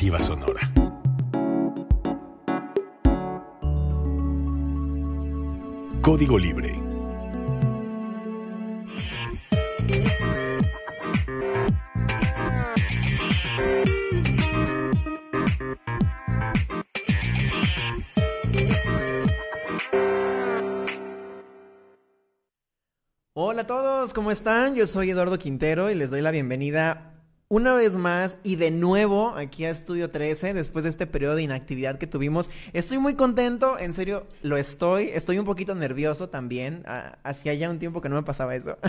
Sonora. Código Libre. Hola a todos, ¿cómo están? Yo soy Eduardo Quintero y les doy la bienvenida una vez más y de nuevo aquí a Estudio 13 después de este periodo de inactividad que tuvimos. Estoy muy contento, en serio, lo estoy. Estoy un poquito nervioso también. hacía ya un tiempo que no me pasaba eso.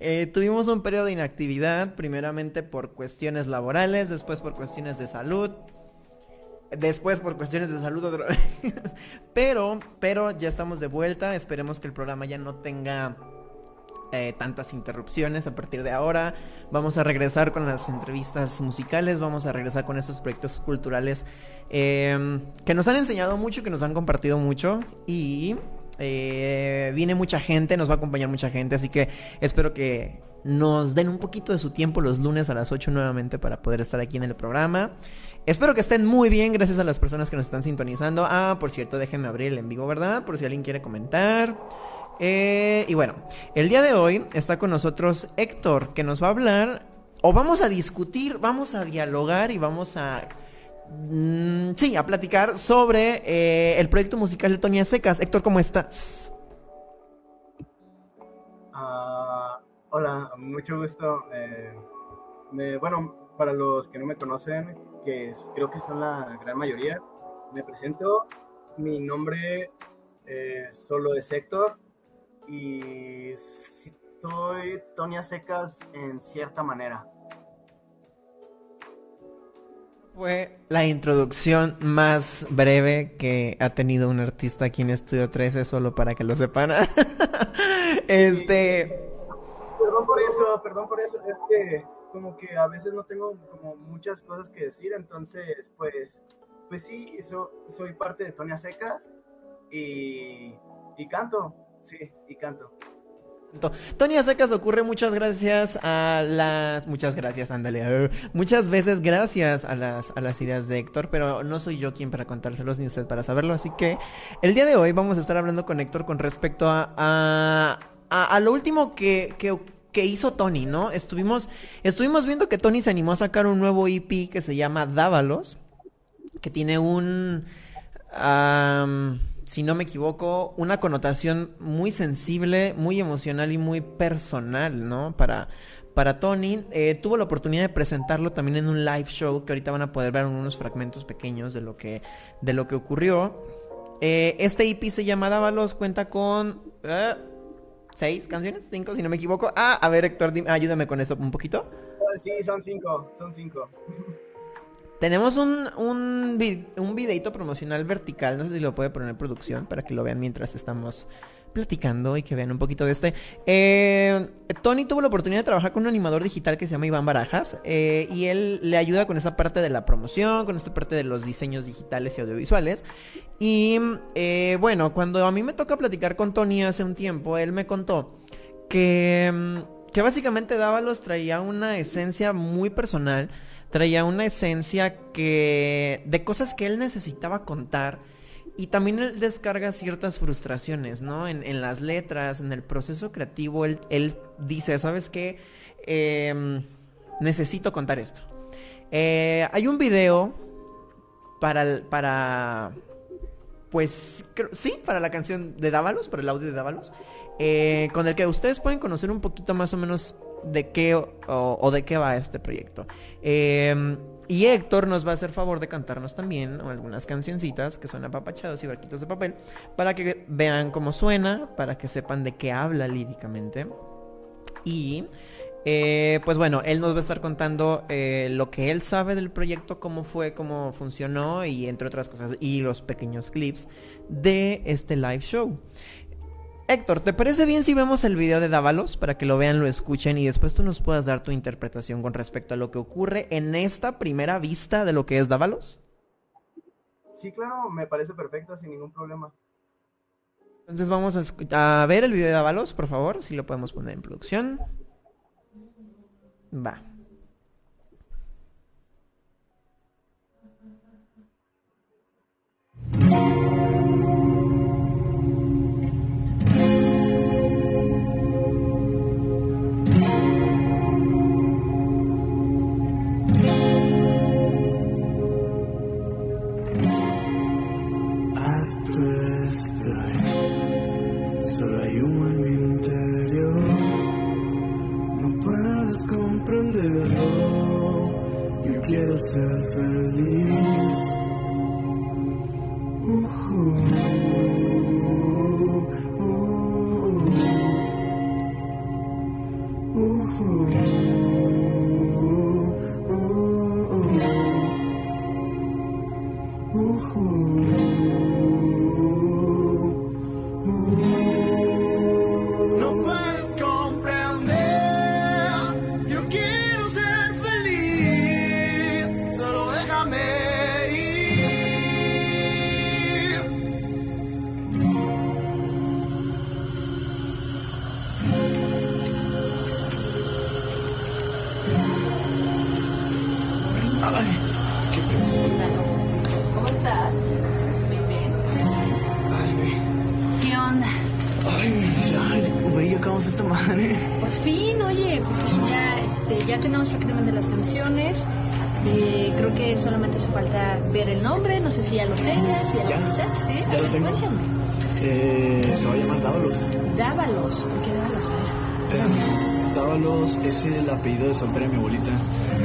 Eh, tuvimos un periodo de inactividad, primeramente por cuestiones laborales, después por cuestiones de salud. Después por cuestiones de salud otra vez. pero, pero ya estamos de vuelta. Esperemos que el programa ya no tenga eh, tantas interrupciones a partir de ahora. Vamos a regresar con las entrevistas musicales, vamos a regresar con estos proyectos culturales em, que nos han enseñado mucho, que nos han compartido mucho y eh, viene mucha gente, nos va a acompañar mucha gente, así que espero que nos den un poquito de su tiempo los lunes a las 8 nuevamente para poder estar aquí en el programa. Espero que estén muy bien, gracias a las personas que nos están sintonizando. Ah, por cierto, déjenme abrir el en vivo, ¿verdad? Por si alguien quiere comentar. Eh, y bueno, el día de hoy está con nosotros Héctor, que nos va a hablar, o vamos a discutir, vamos a dialogar y vamos a... Mm, sí, a platicar sobre eh, el proyecto musical de Tonia Secas. Héctor, ¿cómo estás? Ah, hola, mucho gusto. Eh, bueno, para los que no me conocen, que creo que son la gran mayoría, me presento. Mi nombre solo es Héctor y soy Tonia Secas en cierta manera. Fue la introducción más breve que ha tenido un artista aquí en Estudio 13, solo para que lo sepan. este. Perdón por eso, perdón por eso. Es que como que a veces no tengo como muchas cosas que decir, entonces pues, pues sí, soy parte de Tonia Secas y, y canto. Sí, y canto. Tony Secas ocurre muchas gracias a las... Muchas gracias, ándale. Eh, muchas veces gracias a las, a las ideas de Héctor, pero no soy yo quien para contárselos ni usted para saberlo. Así que el día de hoy vamos a estar hablando con Héctor con respecto a, a, a, lo último que, que, hizo Tony, ¿no? Estuvimos, estuvimos viendo que Tony se animó a sacar un nuevo EP que se llama Dávalos, que tiene un si no me equivoco, una connotación muy sensible, muy emocional y muy personal, ¿no? Para, para Tony. Eh, tuvo la oportunidad de presentarlo también en un live show que ahorita van a poder ver unos fragmentos pequeños de lo que, de lo que ocurrió. Eh, este EP se llama Dávalos, cuenta con... Eh, ¿Seis canciones? ¿Cinco, si no me equivoco? Ah, a ver, Héctor, ayúdame con eso un poquito. Sí, son cinco, son cinco. Tenemos un, un, videito promocional vertical, no sé si lo puede poner en producción para que lo vean mientras estamos platicando y que vean un poquito de este. Eh, Tony tuvo la oportunidad de trabajar con un animador digital que se llama Iván Barajas eh, y él le ayuda con esa parte de la promoción, con esta parte de los diseños digitales y audiovisuales. Y eh, bueno, cuando a mí me toca platicar con Tony hace un tiempo, él me contó que, que básicamente Dávalos traía una esencia muy personal traía una esencia que de cosas que él necesitaba contar y también él descarga ciertas frustraciones, ¿no? En, las letras, en el proceso creativo, él, dice, ¿sabes qué? Em, necesito contar esto. Eh, hay un video para, para, pues, sí, para la canción de Dávalos, para el audio de Dávalos, eh, con el que ustedes pueden conocer un poquito más o menos de qué o, de qué va este proyecto. Em, y Héctor nos va a hacer favor de cantarnos también algunas cancioncitas que son apapachados y barquitos de papel para que vean cómo suena, para que sepan de qué habla líricamente. Y eh, pues bueno, él nos va a estar contando eh, lo que él sabe del proyecto, cómo fue, cómo funcionó y entre otras cosas, y los pequeños clips de este live show. Héctor, ¿te parece bien si vemos el video de Dávalos para que lo vean, lo escuchen y después tú nos puedas dar tu interpretación con respecto a lo que ocurre en esta primera vista de lo que es Dávalos? Sí, claro, me parece perfecta, sin ningún problema. Entonces vamos a, a ver el video de Dávalos, por favor, si lo podemos poner en producción. Va. Es el apellido de soltera de mi abuelita.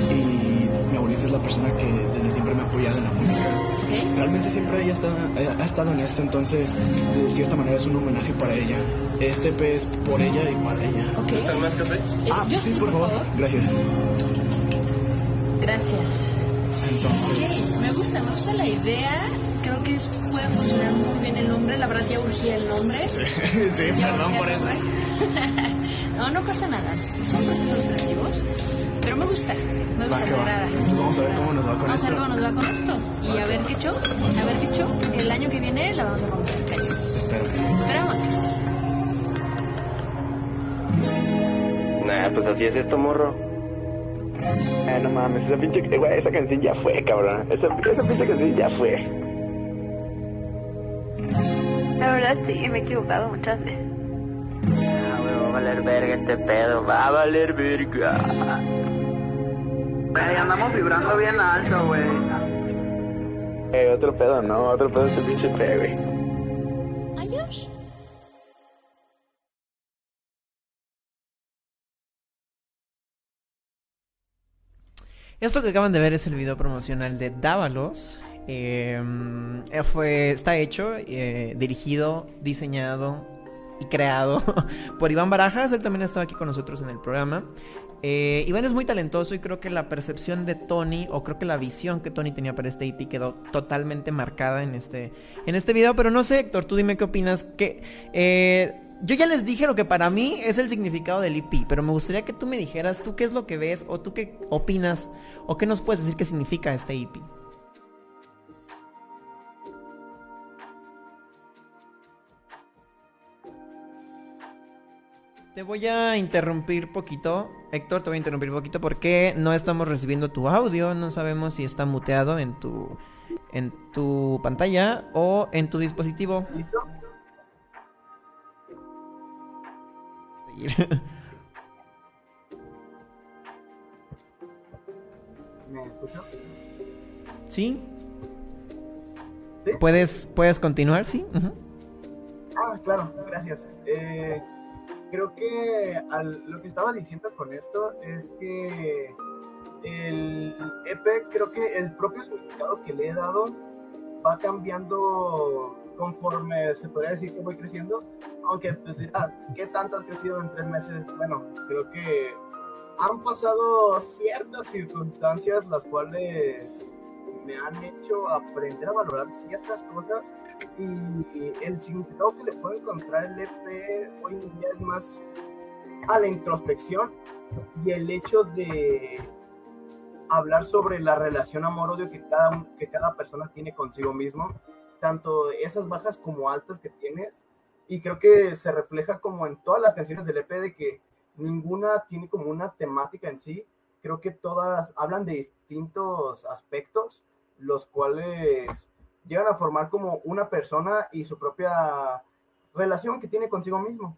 Y mi abuelita es la persona que desde siempre me ha apoyado en la música. Realmente siempre ella está, eh, ha estado en esto, entonces de cierta manera es un homenaje para ella. Este EP es por ella y para ella. Ok. más café? Eh, Ah, yo sí, por favor. Gracias. Gracias. Entonces, Ok, me gusta, me gusta la idea. Creo que es- puede funcionar muy bien el nombre. La verdad ya urgía el nombre. sí, Ya perdón por eso. no, no pasa nada. Son procesos creativos. Pero me gusta, me gusta, me agrada. Entonces vamos a ver cómo nos va con Vamos a esto. ver cómo nos va con esto. Y a ver qué show, a ver qué show. El año que viene la vamos a romper. Espero que sí. Esperamos que sí. Nah, pues así es esto, morro. Ah, no mames, esa pinche, eh, güey, esa canción ya fue, cabrón. Esa, esa pinche canción ya fue. La verdad sí, me he equivocado muchas veces. Valer verga este pedo, va a valer verga. Güey, andamos vibrando bien alto, güey. Eh, otro pedo, no, otro pedo este pinche pedo, güey. Adiós. Esto que acaban de ver es el video promocional de Dávalos. Eh, fue, está hecho, eh, dirigido, diseñado y creado por Iván Barajas. Él también ha estado aquí con nosotros en el programa. Eh, Iván es muy talentoso y creo que la percepción de Tony, o creo que la visión que Tony tenía para este EP quedó totalmente marcada en este, en este video. Pero no sé, Héctor, tú dime qué opinas. Que, eh, yo ya les dije lo que para mí es el significado del EP, pero me gustaría que tú me dijeras tú qué es lo que ves, o tú qué opinas, o qué nos puedes decir qué significa este EP. Te voy a interrumpir poquito, Héctor, te voy a interrumpir poquito porque no estamos recibiendo tu audio, no sabemos si está muteado en tu en tu pantalla o en tu dispositivo. ¿Listo? ¿Me escucho? ¿Sí? ¿Sí? ¿Puedes, ¿Puedes continuar? Sí. Ah, claro, gracias. Eh, creo que al- lo que estaba diciendo con esto es que el EP, creo que el propio significado que le he dado va cambiando conforme se podría decir que voy creciendo. Aunque, pues dirás, ¿qué tanto has crecido en tres meses? Bueno, creo que han pasado ciertas circunstancias las cuales me han hecho aprender a valorar ciertas cosas y el significado que le puedo encontrar el EP hoy en día es más a la introspección y el hecho de hablar sobre la relación amor-odio que cada, que cada persona tiene consigo mismo, tanto esas bajas como altas que tienes, y creo que se refleja como en todas las canciones del EP de que ninguna tiene como una temática en sí, creo que todas hablan de distintos aspectos, los cuales llegan a formar como una persona y su propia relación que tiene consigo mismo.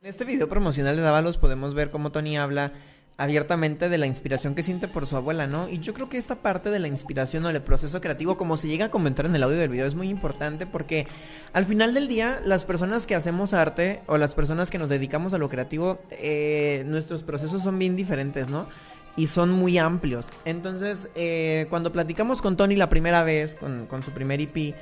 En este video promocional de Dávalos podemos ver cómo Tony habla abiertamente de la inspiración que siente por su abuela, ¿no? Y yo creo que esta parte de la inspiración o el proceso creativo, como se llega a comentar en el audio del video, es muy importante porque al final del día, las personas que hacemos arte o las personas que nos dedicamos a lo creativo, eh, nuestros procesos son bien diferentes, ¿no? Y son muy amplios. Entonces, eh, cuando platicamos con Tony la primera vez, con, con su primer EP,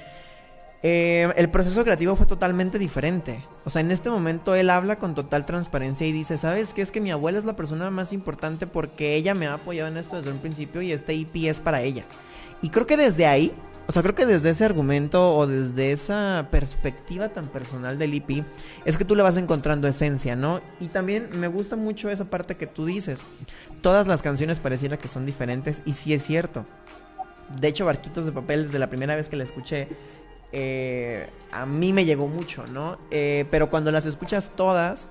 eh, el proceso creativo fue totalmente diferente. O sea, en este momento él habla con total transparencia y dice, ¿sabes qué? Es que mi abuela es la persona más importante porque ella me ha apoyado en esto desde un principio y este EP es para ella. Y creo que desde ahí, o sea, creo que desde ese argumento o desde esa perspectiva tan personal del EP, es que tú le vas encontrando esencia, ¿no? Y también me gusta mucho esa parte que tú dices. Todas las canciones pareciera que son diferentes y sí es cierto. De hecho, Barquitos de Papel, desde la primera vez que la escuché, eh, a mí me llegó mucho, ¿no? Eh, pero cuando las escuchas todas,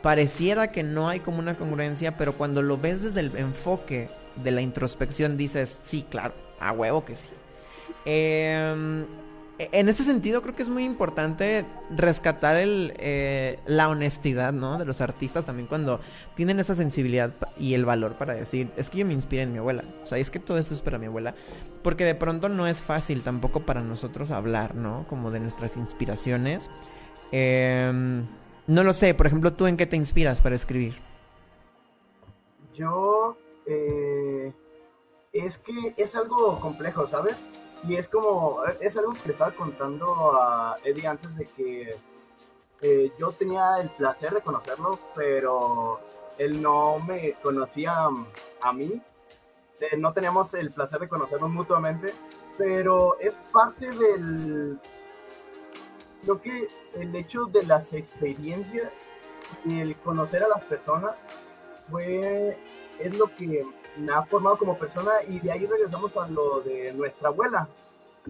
pareciera que no hay como una congruencia, pero cuando lo ves desde el enfoque de la introspección, dices, sí, claro, a huevo que sí. Eh, e-, en ese sentido creo que es muy importante rescatar el, eh, la honestidad, ¿no? De los artistas también cuando tienen esa sensibilidad y el valor para decir, es que yo me inspiré en mi abuela, o sea, es que todo esto es para mi abuela, porque de pronto no es fácil tampoco para nosotros hablar, ¿no? Como de nuestras inspiraciones. Eh, no lo sé, por ejemplo, ¿tú en qué te inspiras para escribir? Yo, eh, es que es algo complejo, ¿sabes? Y es como, es algo que le estaba contando a Eddie antes de que eh, yo tenía el placer de conocerlo, pero él no me conocía a mí. Eh, no teníamos el placer de conocernos mutuamente, pero es parte del. Lo que el hecho de las experiencias y el conocer a las personas fue. es lo que me ha formado como persona y de ahí regresamos a lo de nuestra abuela,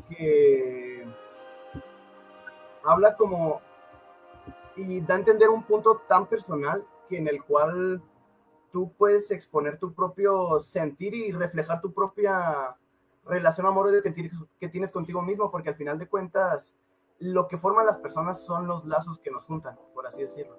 que habla como y da a entender un punto tan personal que en el cual tú puedes exponer tu propio sentir y reflejar tu propia relación amorosa que que tienes contigo mismo, porque al final de cuentas lo que forman las personas son los lazos que nos juntan, por así decirlo.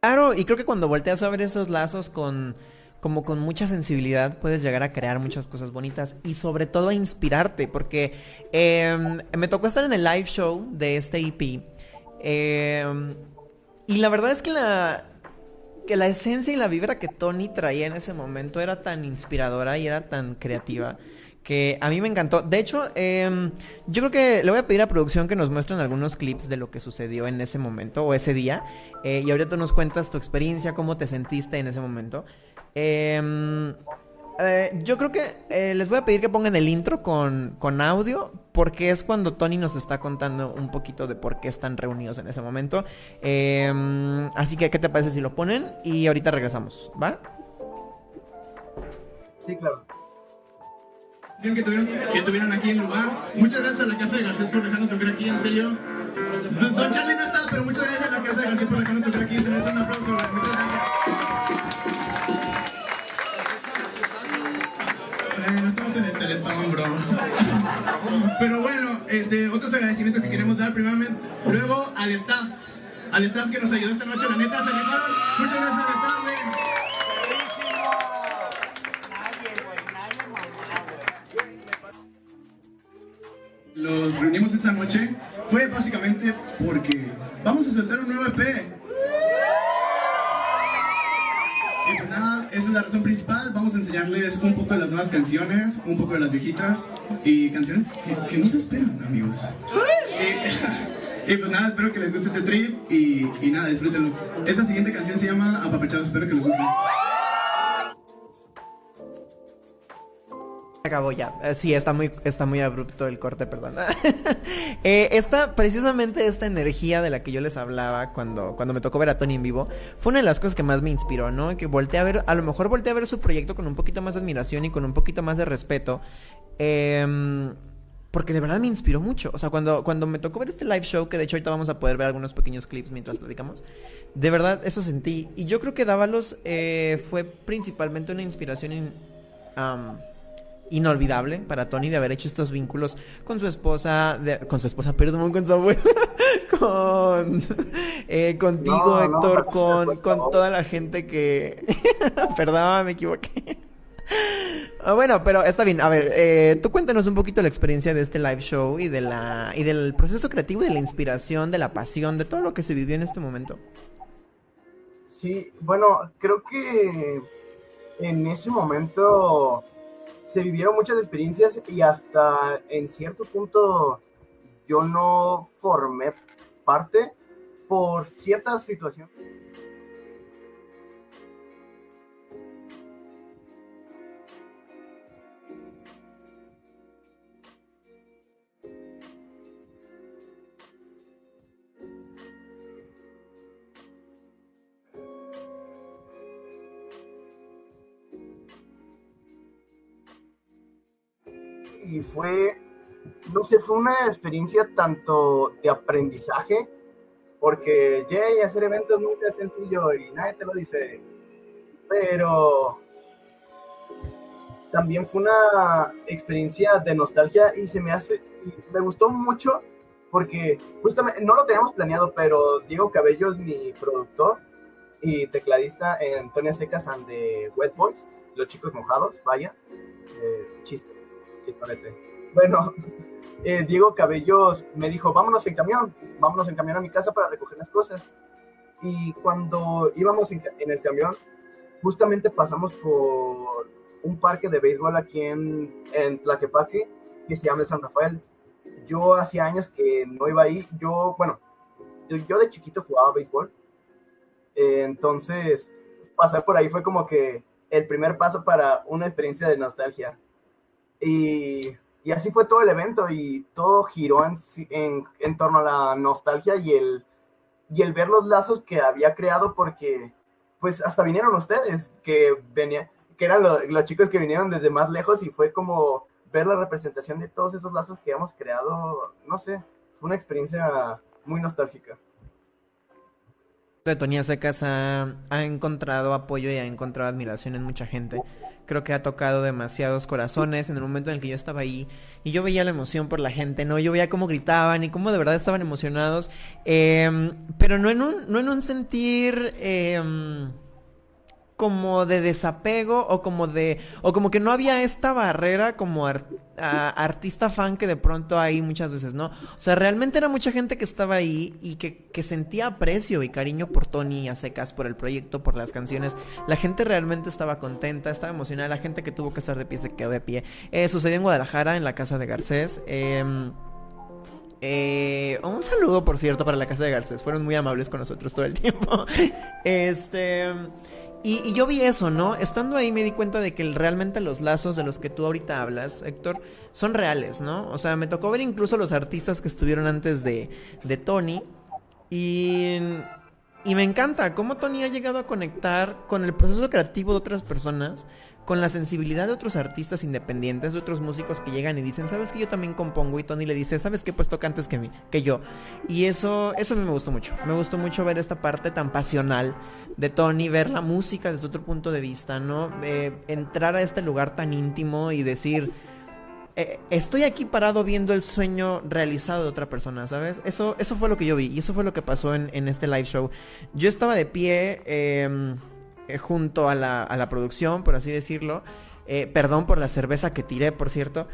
Claro, y creo que cuando volteas a ver esos lazos con como con mucha sensibilidad puedes llegar a crear muchas cosas bonitas y sobre todo a inspirarte, porque eh, me tocó estar en el live show de este EP eh, y la verdad es que la, que la esencia y la vibra que Tony traía en ese momento era tan inspiradora y era tan creativa que a mí me encantó. De hecho, eh, yo creo que le voy a pedir a producción que nos muestren algunos clips de lo que sucedió en ese momento o ese día. Eh, y ahorita tú nos cuentas tu experiencia, cómo te sentiste en ese momento. Eh, yo creo que eh, les voy a pedir que pongan el intro con, con, audio, porque es cuando Tony nos está contando un poquito de por qué están reunidos en ese momento. Eh, así que, ¿qué te parece si lo ponen? Y ahorita regresamos, ¿va? Sí, claro. Que tuvieron, que tuvieron aquí en el lugar. Muchas gracias a la Casa de Garcés por dejarnos tocar aquí, en serio. Don, Charlie no está, pero muchas gracias a la Casa de Garcés por dejarnos tocar aquí. Se les un aplauso. Este, otros agradecimientos que queremos dar primeramente, luego al staff, al staff que nos ayudó esta noche, la neta, se rifaron. Muchas gracias al staff, güey. Los reunimos esta noche fue básicamente porque vamos a soltar un nuevo EP. Es la razón principal. Vamos a enseñarles un poco de las nuevas canciones, un poco de las viejitas y canciones que, que no se esperan, amigos. Y, y, pues nada, espero que les guste este trip y, y nada, disfrútenlo. Esta siguiente canción se llama Apapachados, espero que les guste. Acabó ya. Eh, sí, está muy, está muy abrupto el corte, perdón. eh, esta, precisamente esta energía de la que yo les hablaba cuando, cuando me tocó ver a Tony en vivo, fue una de las cosas que más me inspiró, ¿no? Que volteé a ver, a lo mejor volteé a ver su proyecto con un poquito más de admiración y con un poquito más de respeto. Eh, porque de verdad me inspiró mucho. O sea, cuando, cuando me tocó ver este live show, que de hecho ahorita vamos a poder ver algunos pequeños clips mientras platicamos, de verdad eso sentí. Y yo creo que Dávalos eh, fue principalmente una inspiración in, um, inolvidable para Tony de haber hecho estos vínculos con su esposa, de, con su esposa, perdón, con su abuela, con eh, contigo, No, Héctor, con, cuenta, con ¿no? toda la gente que... Perdón, me equivoqué. Ah, bueno, pero está bien. A ver, eh, tú cuéntanos un poquito la experiencia de este live show y de la y del proceso creativo, de la inspiración, de la pasión, de todo lo que se vivió en este momento. Sí, bueno, creo que en ese momento se vivieron muchas experiencias y hasta en cierto punto yo no formé parte por ciertas situaciones. Y fue, no sé, fue una experiencia tanto de aprendizaje, porque yay, hacer eventos nunca es sencillo y nadie te lo dice, pero también fue una experiencia de nostalgia y se me hace, me gustó mucho porque justamente no lo teníamos planeado, pero Diego Cabello es mi productor y tecladista en Tony Secas and de Wet Boys, Los Chicos Mojados, vaya, eh, chiste, Bueno, eh, Diego Cabellos me dijo, vámonos en camión, vámonos en camión a mi casa para recoger las cosas. Y cuando íbamos en, el camión, justamente pasamos por un parque de béisbol aquí en, en Tlaquepaque que se llama el San Rafael. Yo hacía años que no iba ahí. Yo, bueno, yo, yo de chiquito jugaba béisbol. Eh, entonces, pasar por ahí fue como que el primer paso para una experiencia de nostalgia. Y, así fue todo el evento y todo giró en, en, torno a la nostalgia y el, y el ver los lazos que había creado porque pues hasta vinieron ustedes, que venía, que eran lo- los chicos que vinieron desde más lejos y fue como ver la representación de todos esos lazos que hemos creado, no sé, fue una experiencia muy nostálgica. De Tonía Secas ha, ha encontrado apoyo y ha encontrado admiración en mucha gente. Creo que ha tocado demasiados corazones en el momento en el que yo estaba ahí y yo veía la emoción por la gente, ¿no? Yo veía cómo gritaban y cómo de verdad estaban emocionados, em, pero no en un, no en un sentir em, como de desapego o como de o como que no había esta barrera como artista fan que de pronto hay muchas veces, ¿no? O sea, realmente era mucha gente que estaba ahí y que, que sentía aprecio y cariño por Tony a secas, por el proyecto, por las canciones. La gente realmente estaba contenta, estaba emocionada. La gente que tuvo que estar de pie se quedó de pie. Eh, sucedió en Guadalajara, en la casa de Garcés. Em, eh, un saludo, por cierto, para la casa de Garcés. Fueron muy amables con nosotros todo el tiempo. Este. Y, yo vi eso, ¿no? Estando ahí me di cuenta de que realmente los lazos de los que tú ahorita hablas, Héctor, son reales, ¿no? O sea, me tocó ver incluso los artistas que estuvieron antes de, de Tony. Y, y me encanta cómo Tony ha llegado a conectar con el proceso creativo de otras personas, con la sensibilidad de otros artistas independientes, de otros músicos que llegan y dicen, ¿sabes que yo también compongo? Y Tony le dice, ¿sabes qué? Pues toca antes que, mí, que yo. Y eso, eso a mí me gustó mucho. Me gustó mucho ver esta parte tan pasional de Tony, ver la música desde otro punto de vista, ¿no? Eh, entrar a este lugar tan íntimo y decir, eh, estoy aquí parado viendo el sueño realizado de otra persona, ¿sabes? Eso, eso fue lo que yo vi y eso fue lo que pasó en, este live show. Yo estaba de pie eh, junto a la, a la producción, por así decirlo. Eh, perdón por la cerveza que tiré, por cierto.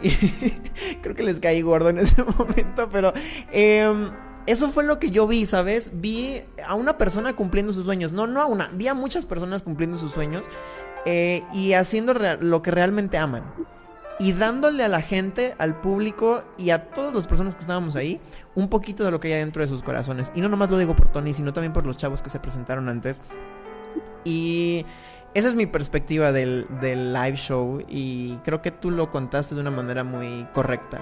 Creo que les caí gordo en ese momento, pero eh, eso fue lo que yo vi, ¿sabes? Vi a una persona cumpliendo sus sueños. No, no a una, vi a muchas personas cumpliendo sus sueños eh, y haciendo lo que realmente aman y dándole a la gente, al público y a todas las personas que estábamos ahí un poquito de lo que hay dentro de sus corazones. Y no nomás lo digo por Tony, sino también por los chavos que se presentaron antes. Y esa es mi perspectiva del, del live show y creo que tú lo contaste de una manera muy correcta.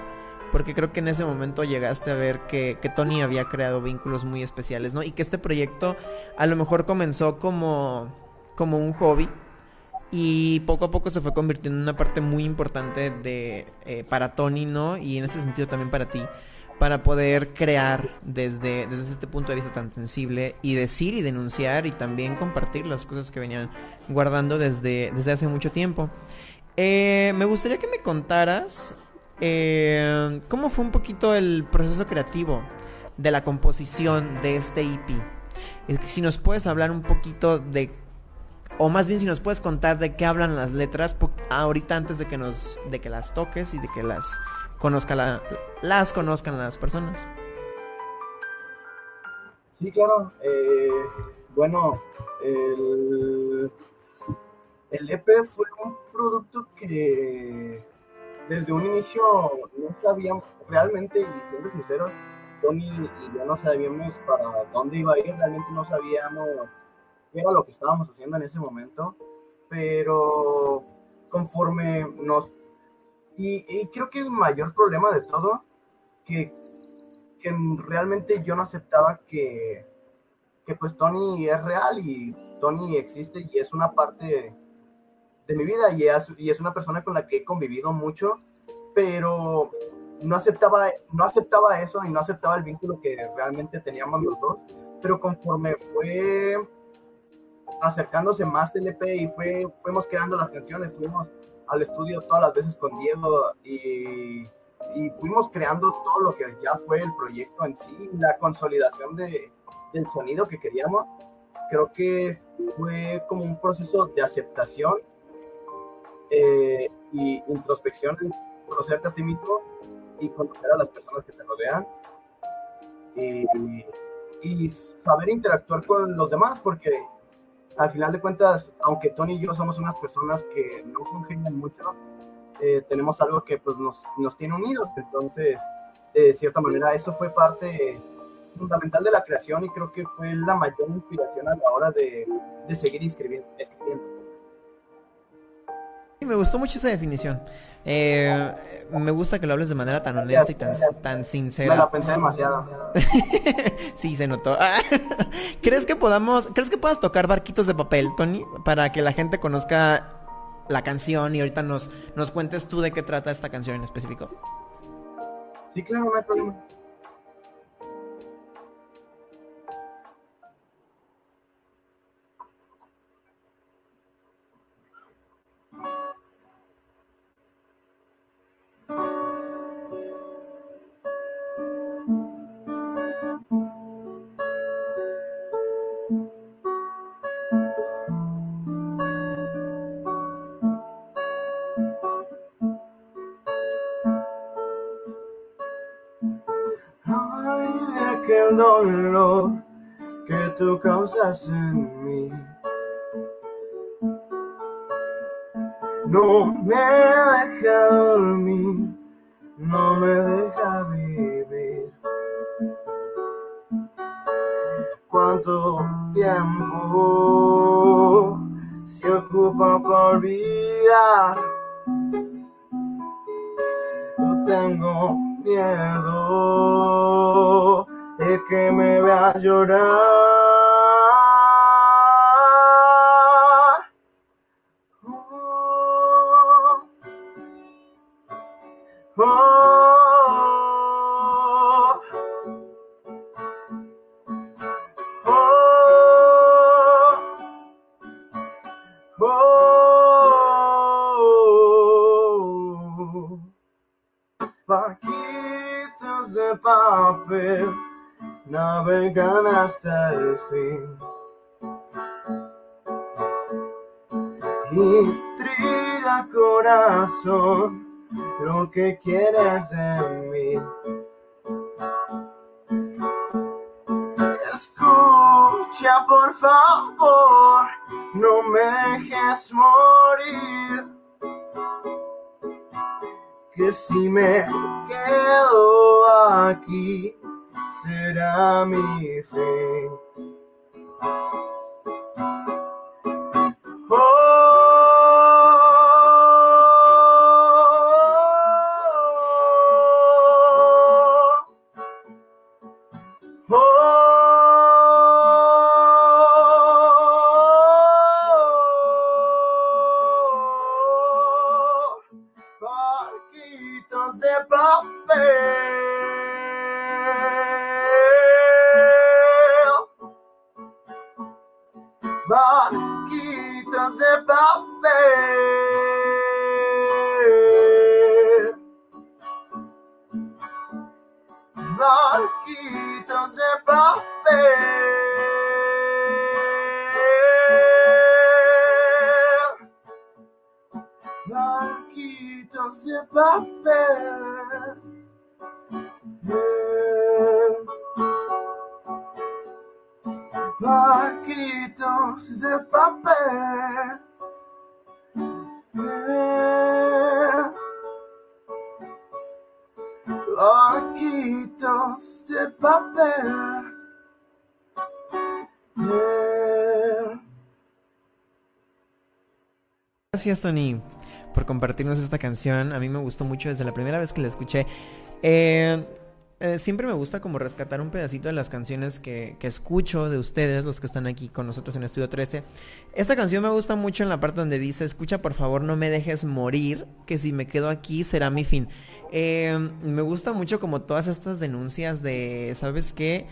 Porque creo que en ese momento llegaste a ver que, que Tony había creado vínculos muy especiales, ¿no? Y que este proyecto a lo mejor comenzó como, como un hobby, y poco a poco se fue convirtiendo en una parte muy importante de eh, para Tony, ¿no? Y en ese sentido también para ti, para poder crear desde, desde este punto de vista tan sensible y decir y denunciar y también compartir las cosas que venían guardando desde, desde hace mucho tiempo. Eh, me gustaría que me contaras eh, cómo fue un poquito el proceso creativo de la composición de este EP. Si nos puedes hablar un poquito de o más bien si nos puedes contar de qué hablan las letras ahorita antes de que nos de que las toques y de que las conozca la, las conozcan las personas. Sí, claro. Eh, bueno, el, el EP fue un producto que desde un inicio no sabíamos, realmente, y siendo sinceros, Tony y yo no sabíamos para dónde iba a ir, realmente no sabíamos qué era lo que estábamos haciendo en ese momento, pero conforme nos... Y, creo que el mayor problema de todo, que, que realmente yo no aceptaba que, que pues Tony es real y Tony existe y es una parte de mi vida y es, una persona con la que he convivido mucho, pero no aceptaba, no aceptaba eso y no aceptaba el vínculo que realmente teníamos los dos, pero conforme fue acercándose más el EP y fue, fuimos creando las canciones, fuimos al estudio todas las veces con Diego y, y fuimos creando todo lo que ya fue el proyecto en sí, la consolidación de, del sonido que queríamos. Creo que fue como un proceso de aceptación eh, y introspección, conocerte a ti mismo y conocer a las personas que te rodean y, y saber interactuar con los demás, porque al final de cuentas, aunque Tony y yo somos unas personas que no congenian mucho, eh, tenemos algo que pues nos, nos tiene unidos. Entonces, de cierta manera, eso fue parte fundamental de la creación y creo que fue la mayor inspiración a la hora de, de seguir escribiendo. escribiendo me gustó mucho esa definición. Eh, me gusta que lo hables de manera tan honesta y tan, tan sincera. Me la pensé demasiado. sí, se notó. ¿Crees que podamos, crees que puedas tocar barquitos de papel, Tony, para que la gente conozca la canción y ahorita nos, nos cuentes tú de qué trata esta canción en específico? Sí, claro, no hay problema. Dolor que tú causas en mí. No me deja dormir, no me deja vivir. ¿Cuánto tiempo se ocupa por olvidar? Yo tengo miedo de que me vea hasta el fin. Intriga corazón lo que quieres de mí. Escucha por favor, no me dejes morir. Que si me quedo aquí, será mi fe. Oh, Gracias, Tony, por compartirnos esta canción. A mí me gustó mucho desde la primera vez que la escuché. Eh, eh, siempre me gusta como rescatar un pedacito de las canciones que, que, escucho de ustedes, los que están aquí con nosotros en Estudio 13. Esta canción me gusta mucho en la parte donde dice, escucha por favor no me dejes morir, que si me quedo aquí será mi fin. Eh, me gusta mucho como todas estas denuncias de, ¿sabes qué?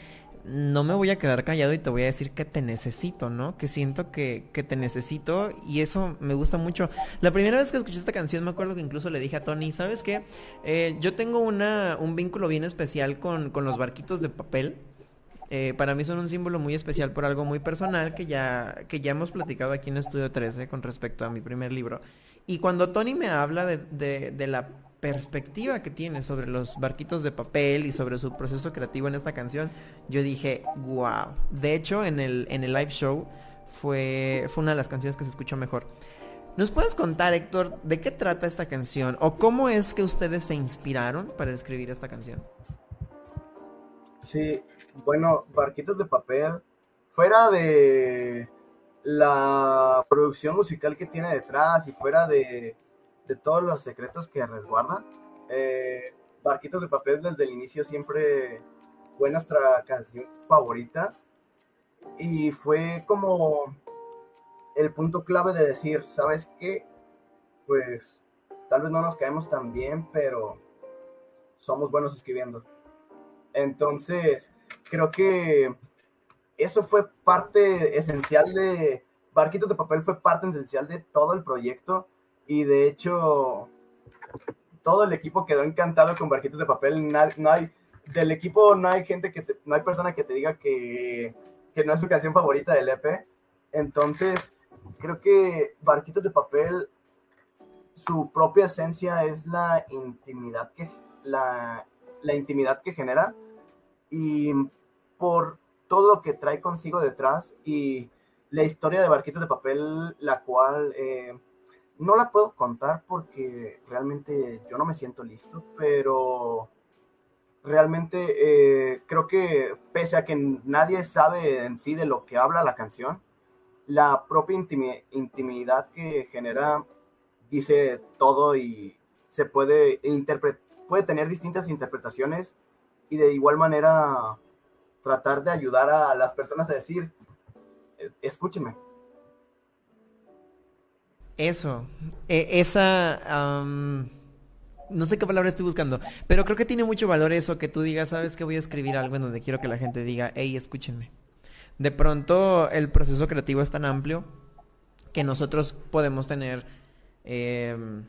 No me voy a quedar callado y te voy a decir que te necesito, ¿no? Que siento que, que, te necesito y eso me gusta mucho. La primera vez que escuché esta canción me acuerdo que incluso le dije a Tony, ¿sabes qué? Eh, yo tengo una, un vínculo bien especial con, con los barquitos de papel. Eh, para mí son un símbolo muy especial por algo muy personal que ya, que ya hemos platicado aquí en Estudio 13 con respecto a mi primer libro. Y cuando Tony me habla de, de, de la perspectiva que tiene sobre los barquitos de papel y sobre su proceso creativo en esta canción, yo dije, wow. De hecho, en el, en el live show fue, fue una de las canciones que se escuchó mejor. ¿Nos puedes contar, Héctor, de qué trata esta canción o cómo es que ustedes se inspiraron para escribir esta canción? Sí, bueno, Barquitos de Papel, fuera de la producción musical que tiene detrás y fuera de de todos los secretos que resguarda. Eh, Barquitos de Papel desde el inicio siempre fue nuestra canción favorita y fue como el punto clave de decir, ¿sabes qué? Pues tal vez no nos caemos tan bien, pero somos buenos escribiendo. Entonces, creo que eso fue parte esencial de... Barquitos de Papel fue parte esencial de todo el proyecto y de hecho todo el equipo quedó encantado con Barquitos de Papel. No, hay, del equipo no hay gente que no hay persona que te diga que, que no es su canción favorita del EP. Entonces, creo que Barquitos de Papel, su propia esencia es la intimidad que, la, la intimidad que genera y por todo lo que trae consigo detrás y la historia de Barquitos de Papel, la cual eh, no la puedo contar porque realmente yo no me siento listo, pero realmente eh, creo que pese a que nadie sabe en sí de lo que habla la canción, la propia intimidad que genera dice todo y se puede puede tener distintas interpretaciones y de igual manera tratar de ayudar a las personas a decir, eh, escúcheme, eso, e, esa... no sé qué palabra estoy buscando, pero creo que tiene mucho valor eso que tú digas, sabes que voy a escribir algo en donde quiero que la gente diga, hey, escúchenme. De pronto el proceso creativo es tan amplio que nosotros podemos tener em,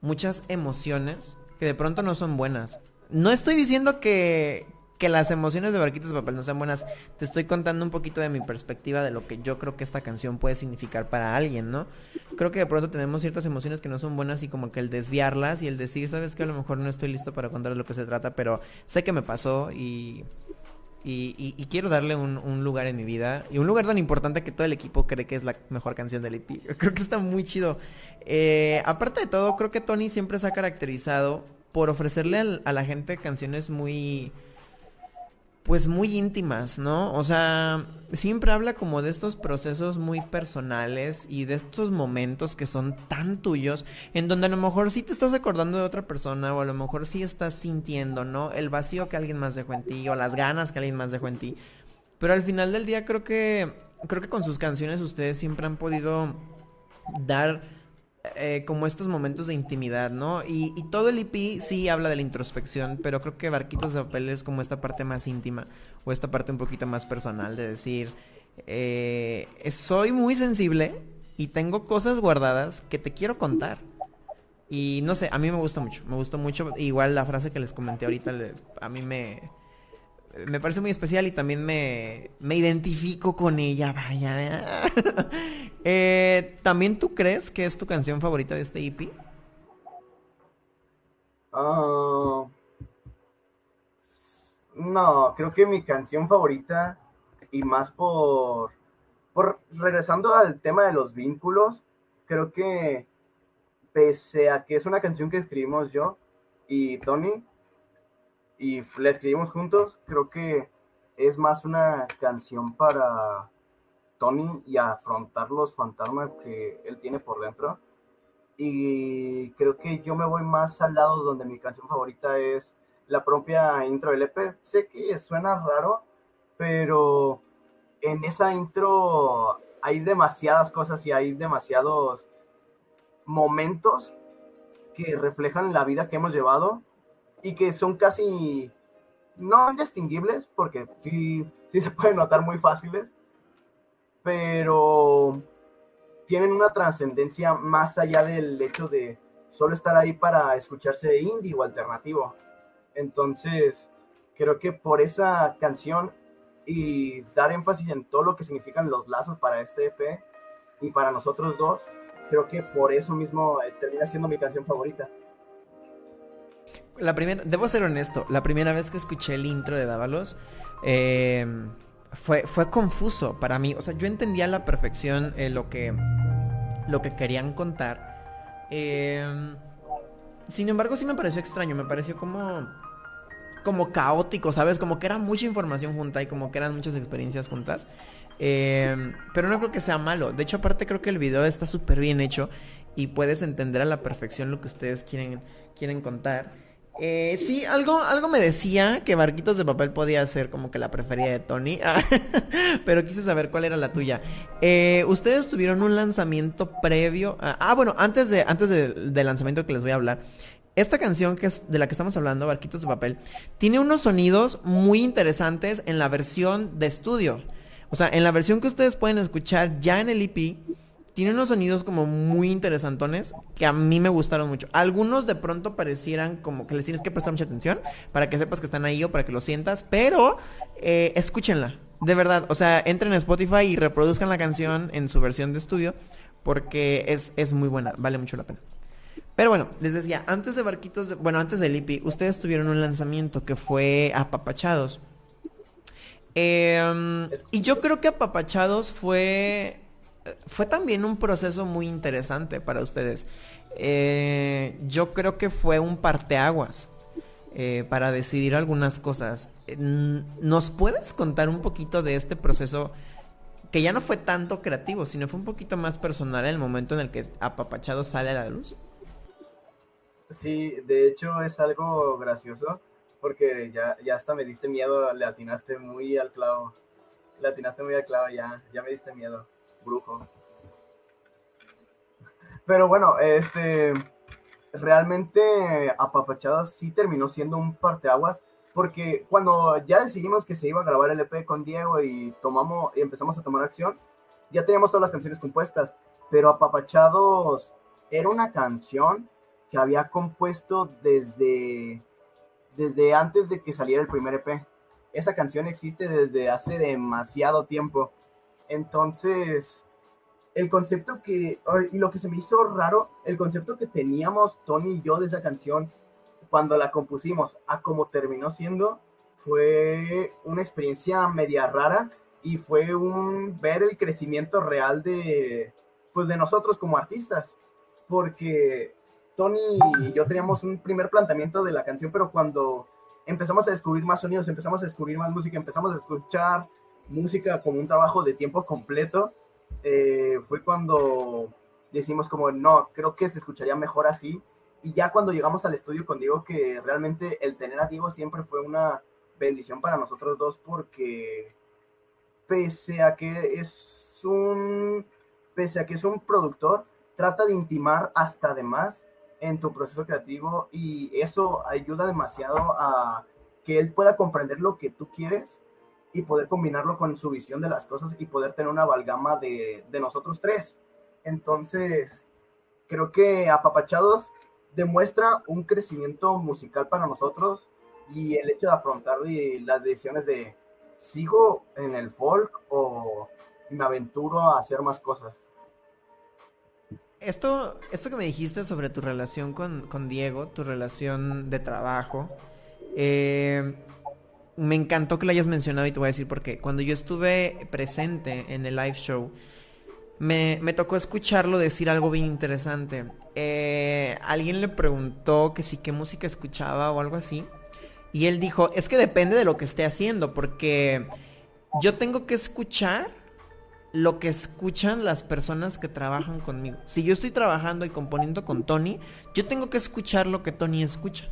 muchas emociones que de pronto no son buenas. No estoy diciendo que, que las emociones de Barquitos de Papel no sean buenas. Te estoy contando un poquito de mi perspectiva de lo que yo creo que esta canción puede significar para alguien, ¿no? Creo que de pronto tenemos ciertas emociones que no son buenas y como que el desviarlas y el decir, sabes que a lo mejor no estoy listo para contar de lo que se trata, pero sé que me pasó y... Y, quiero darle un, lugar en mi vida. Y un lugar tan importante que todo el equipo cree que es la mejor canción del EP. Creo que está muy chido. Eh, aparte de todo, creo que Tony siempre se ha caracterizado por ofrecerle a la gente canciones muy pues muy íntimas, ¿no? O sea, siempre habla como de estos procesos muy personales y de estos momentos que son tan tuyos, en donde a lo mejor sí te estás acordando de otra persona o a lo mejor sí estás sintiendo, ¿no? El vacío que alguien más dejó en ti o las ganas que alguien más dejó en ti. Pero al final del día creo que creo que con sus canciones ustedes siempre han podido dar eh, como estos momentos de intimidad, ¿no? Y, todo el EP sí habla de la introspección, pero creo que Barquitos de Papel es como esta parte más íntima o esta parte un poquito más personal de decir, eh, soy muy sensible y tengo cosas guardadas que te quiero contar. Y no sé, a mí me gusta mucho, me gustó mucho. Igual la frase que les comenté ahorita, a mí me, me parece muy especial y también me, me identifico con ella, vaya. eh, ¿También tú crees que es tu canción favorita de este EP? Ah, no, creo que mi canción favorita, y más por, por regresando al tema de los vínculos, creo que pese a que es una canción que escribimos yo y Tony, y la escribimos juntos, creo que es más una canción para Tony y afrontar los fantasmas que él tiene por dentro. Y creo que yo me voy más al lado donde mi canción favorita es la propia intro del EP. Sé que suena raro, pero en esa intro hay demasiadas cosas y hay demasiados momentos que reflejan la vida que hemos llevado y que son casi no indistinguibles, porque sí, sí se pueden notar muy fáciles, pero tienen una trascendencia más allá del hecho de solo estar ahí para escucharse indie o alternativo. Entonces, creo que por esa canción y dar énfasis en todo lo que significan los lazos para este EP y para nosotros dos, creo que por eso mismo termina siendo mi canción favorita. La primera, debo ser honesto, la primera vez que escuché el intro de Dávalos eh, fue, fue confuso para mí. O sea, yo entendía a la perfección eh, lo, que, lo que querían contar. Eh, sin embargo, sí me pareció extraño, me pareció como como caótico, ¿sabes? Como que era mucha información junta y como que eran muchas experiencias juntas. Eh, pero no creo que sea malo. De hecho, aparte creo que el video está súper bien hecho y puedes entender a la perfección lo que ustedes quieren, quieren contar. Eh, sí, algo, algo me decía que Barquitos de Papel podía ser como que la preferida de Tony, pero quise saber cuál era la tuya. Eh, Ustedes tuvieron un lanzamiento previo. ah, bueno, antes, de, antes del lanzamiento que les voy a hablar. Esta canción que es de la que estamos hablando, Barquitos de Papel, tiene unos sonidos muy interesantes en la versión de estudio. O sea, en la versión que ustedes pueden escuchar ya en el EP, tiene unos sonidos como muy interesantones que a mí me gustaron mucho. Algunos de pronto parecieran como que les tienes que prestar mucha atención para que sepas que están ahí o para que lo sientas, pero eh, escúchenla, de verdad. O sea, entren a Spotify y reproduzcan la canción en su versión de estudio porque es, es muy buena, vale mucho la pena. Pero bueno, les decía, antes de Barquitos, bueno, antes del IP, ustedes tuvieron un lanzamiento que fue Apapachados. Eh, y yo creo que Apapachados fue, fue también un proceso muy interesante para ustedes. Eh, yo creo que fue un parteaguas eh, para decidir algunas cosas. ¿Nos puedes contar un poquito de este proceso? Que ya no fue tanto creativo, sino fue un poquito más personal el momento en el que Apapachados sale a la luz. Sí, de hecho es algo gracioso porque ya, ya hasta me diste miedo, le atinaste muy al clavo. Le atinaste muy al clavo, ya, ya me diste miedo, brujo. Pero bueno, este, realmente Apapachadas sí terminó siendo un parteaguas porque cuando ya decidimos que se iba a grabar el EP con Diego y tomamos y empezamos a tomar acción, ya teníamos todas las canciones compuestas, pero Apapachados era una canción que había compuesto desde, desde antes de que saliera el primer EP. Esa canción existe desde hace demasiado tiempo. Entonces, el concepto que, y lo que se me hizo raro, el concepto que teníamos Tony y yo de esa canción cuando la compusimos a como terminó siendo, fue una experiencia media rara y fue un ver el crecimiento real de, pues de nosotros como artistas. Porque Tony y yo teníamos un primer planteamiento de la canción, pero cuando empezamos a descubrir más sonidos, empezamos a descubrir más música, empezamos a escuchar música como un trabajo de tiempo completo, eh, fue cuando decimos como, no, creo que se escucharía mejor así. Y ya cuando llegamos al estudio con Diego, que realmente el tener a Diego siempre fue una bendición para nosotros dos, porque pese a que es un, pese a que es un productor, trata de intimar hasta de más en tu proceso creativo y eso ayuda demasiado a que él pueda comprender lo que tú quieres y poder combinarlo con su visión de las cosas y poder tener una amalgama de, de nosotros tres. Entonces, creo que Apapachados demuestra un crecimiento musical para nosotros y el hecho de afrontar las decisiones de sigo en el folk o me aventuro a hacer más cosas. Esto, esto que me dijiste sobre tu relación con, con Diego, tu relación de trabajo, eh, me encantó que lo hayas mencionado y te voy a decir porque cuando yo estuve presente en el live show, me, tocó escucharlo decir algo bien interesante. Eh, alguien le preguntó que si qué música escuchaba o algo así. Y él dijo, es que depende de lo que esté haciendo, porque yo tengo que escuchar lo que escuchan las personas que trabajan conmigo. Si yo estoy trabajando y componiendo con Tony, yo tengo que escuchar lo que Tony escucha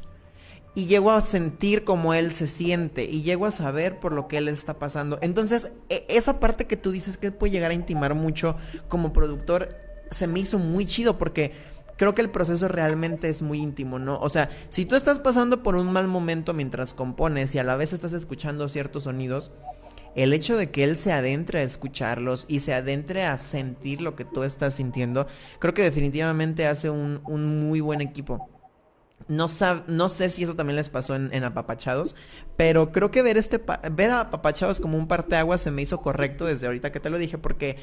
y llego a sentir como él se siente y llego a saber por lo que él está pasando. Entonces, e, esa parte que tú dices que puede llegar a intimar mucho como productor, se me hizo muy chido porque creo que el proceso realmente es muy íntimo, ¿no? O sea, si tú estás pasando por un mal momento mientras compones y a la vez estás escuchando ciertos sonidos, el hecho de que él se adentre a escucharlos y se adentre a sentir lo que tú estás sintiendo, creo que definitivamente hace un, un muy buen equipo. No, no sé si eso también les pasó en, Apapachados, pero creo que ver este ver a Apapachados como un parteaguas se me hizo correcto desde ahorita que te lo dije, porque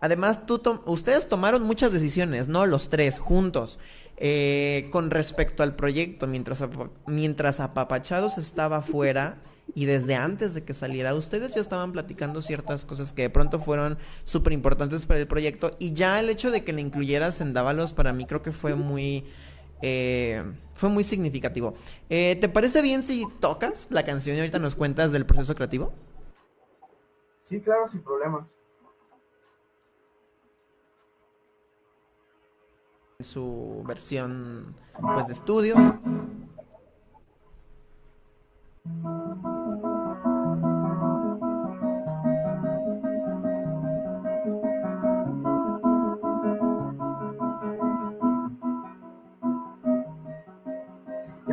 además tú ustedes tomaron muchas decisiones, ¿no? Los tres juntos. Eh, con respecto al proyecto, mientras, mientras Apapachados estaba fuera y desde antes de que saliera, ustedes ya estaban platicando ciertas cosas que de pronto fueron súper importantes para el proyecto y ya el hecho de que le incluyeras en Dávalos para mí creo que fue muy eh, fue muy significativo. Eh, ¿Te parece bien si tocas la canción y ahorita nos cuentas del proceso creativo? Sí, claro, sin problemas. Su versión pues de estudio.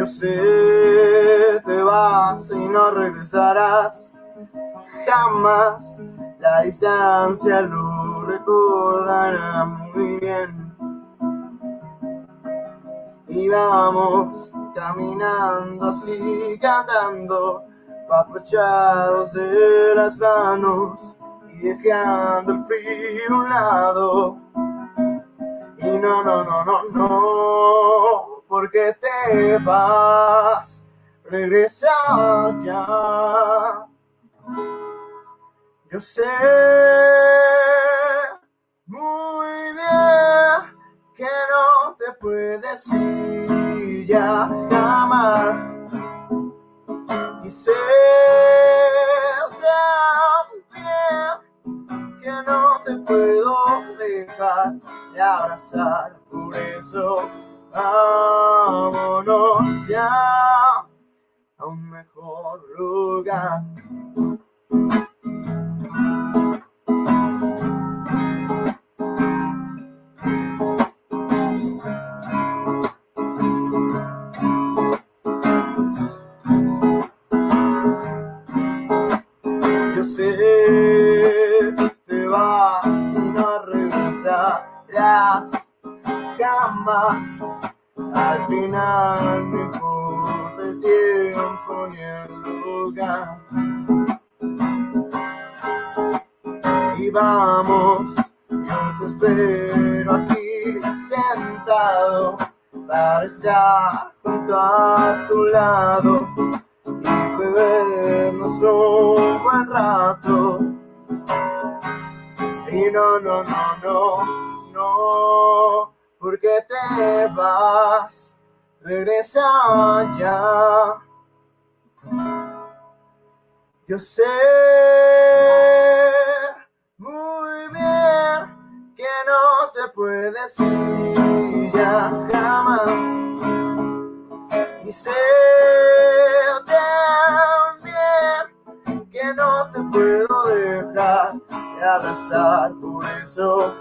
Sé, te vas y no regresarás jamás. La distancia lo recordará muy bien. Y vamos caminando así, cantando, papachados de las manos y dejando el frío a un lado. Y no, no, no, no, no porque te vas, regresa ya. Yo sé muy bien que no te puedes ir ya jamás. Y sé también que no te puedo dejar de abrazar, por eso vámonos ya a un mejor lugar. Final tiempo ni el lugar. Y vamos, yo te espero aquí sentado para estar junto a tu lado y bebernos un buen rato. Y no, no, no, no, no porque te vas, regresa ya. Yo sé muy bien que no te puedes ir ya jamás. Y sé también que no te puedo dejar de abrazar, por eso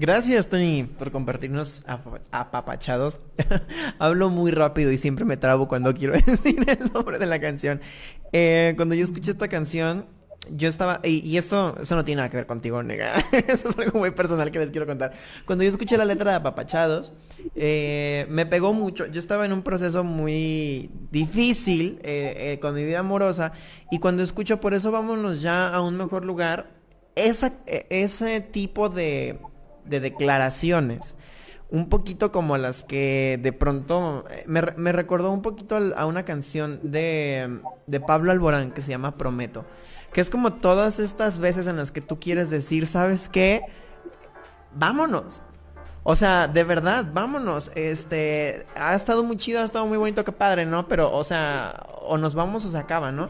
Gracias, Tony, por compartirnos apapachados. Hablo muy rápido y siempre me trabo cuando quiero decir el nombre de la canción. Eh, cuando yo escuché esta canción, yo estaba, y, eso, eso no tiene nada que ver contigo, nega. eso es algo muy personal que les quiero contar. Cuando yo escuché la letra de Apapachados, eh, me pegó mucho. Yo estaba en un proceso muy difícil eh, con mi vida amorosa, y cuando escucho por eso vámonos ya a un mejor lugar, esa, e, ese tipo de, de declaraciones un poquito como las que de pronto me, me recordó un poquito a una canción de, de Pablo Alborán que se llama Prometo. Que es como todas estas veces en las que tú quieres decir, ¿sabes qué? Vámonos. O sea, de verdad, vámonos. Este, ha estado muy chido, ha estado muy bonito, qué padre, ¿no? Pero, o sea, o nos vamos o se acaba, ¿no?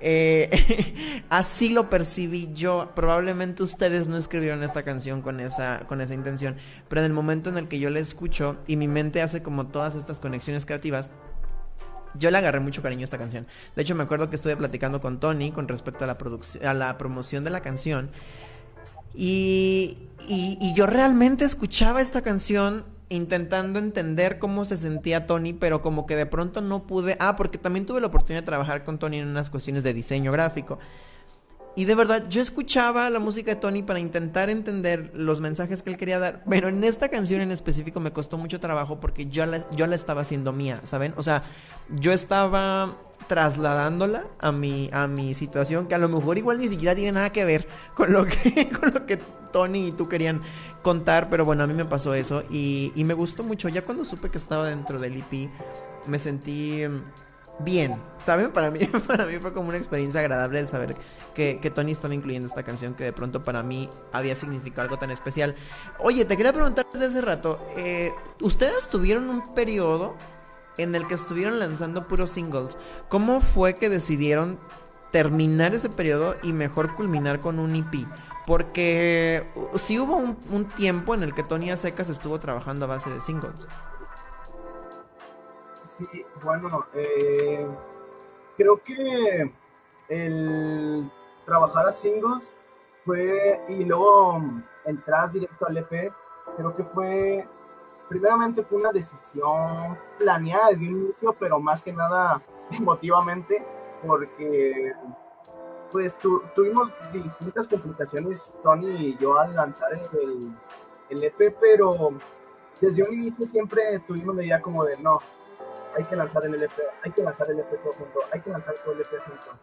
Eh, así lo percibí yo. Probablemente ustedes no escribieron esta canción con esa, con esa intención. Pero en el momento en el que yo la escucho y mi mente hace como todas estas conexiones creativas, yo le agarré mucho cariño a esta canción. De hecho, me acuerdo que estuve platicando con Tony con respecto a la, a la promoción de la canción. Y, y, yo realmente escuchaba esta canción intentando entender cómo se sentía Tony, pero como que de pronto no pude. Ah, porque también tuve la oportunidad de trabajar con Tony en unas cuestiones de diseño gráfico. Y de verdad, yo escuchaba la música de Tony para intentar entender los mensajes que él quería dar. Pero en esta canción en específico me costó mucho trabajo porque yo la, yo la estaba haciendo mía, ¿saben? O sea, yo estaba trasladándola a mi, a mi situación que a lo mejor igual ni siquiera tiene nada que ver con lo que, con lo que Tony y tú querían contar. Pero bueno, a mí me pasó eso y, y me gustó mucho. Ya cuando supe que estaba dentro del EP, me sentí bien, ¿saben? Para mí, para mí fue como una experiencia agradable el saber que, Tony estaba incluyendo esta canción que de pronto para mí había significado algo tan especial. Oye, te quería preguntar desde hace rato, eh, ¿ustedes tuvieron un periodo en el que estuvieron lanzando puros singles? ¿Cómo fue que decidieron terminar ese periodo y mejor culminar con un EP? Porque sí hubo un, un tiempo en el que Tony Secas estuvo trabajando a base de singles. Sí, bueno, eh, creo que el trabajar a singles fue y luego entrar directo al EP, creo que fue, primeramente fue una decisión planeada desde un inicio, pero más que nada emotivamente, porque pues tuvimos distintas complicaciones, Tony y yo, al lanzar el, el EP, pero desde un inicio siempre tuvimos la idea como de no, hay que lanzar el LP, hay que lanzar el LP todo junto, hay que lanzar todo el LP junto.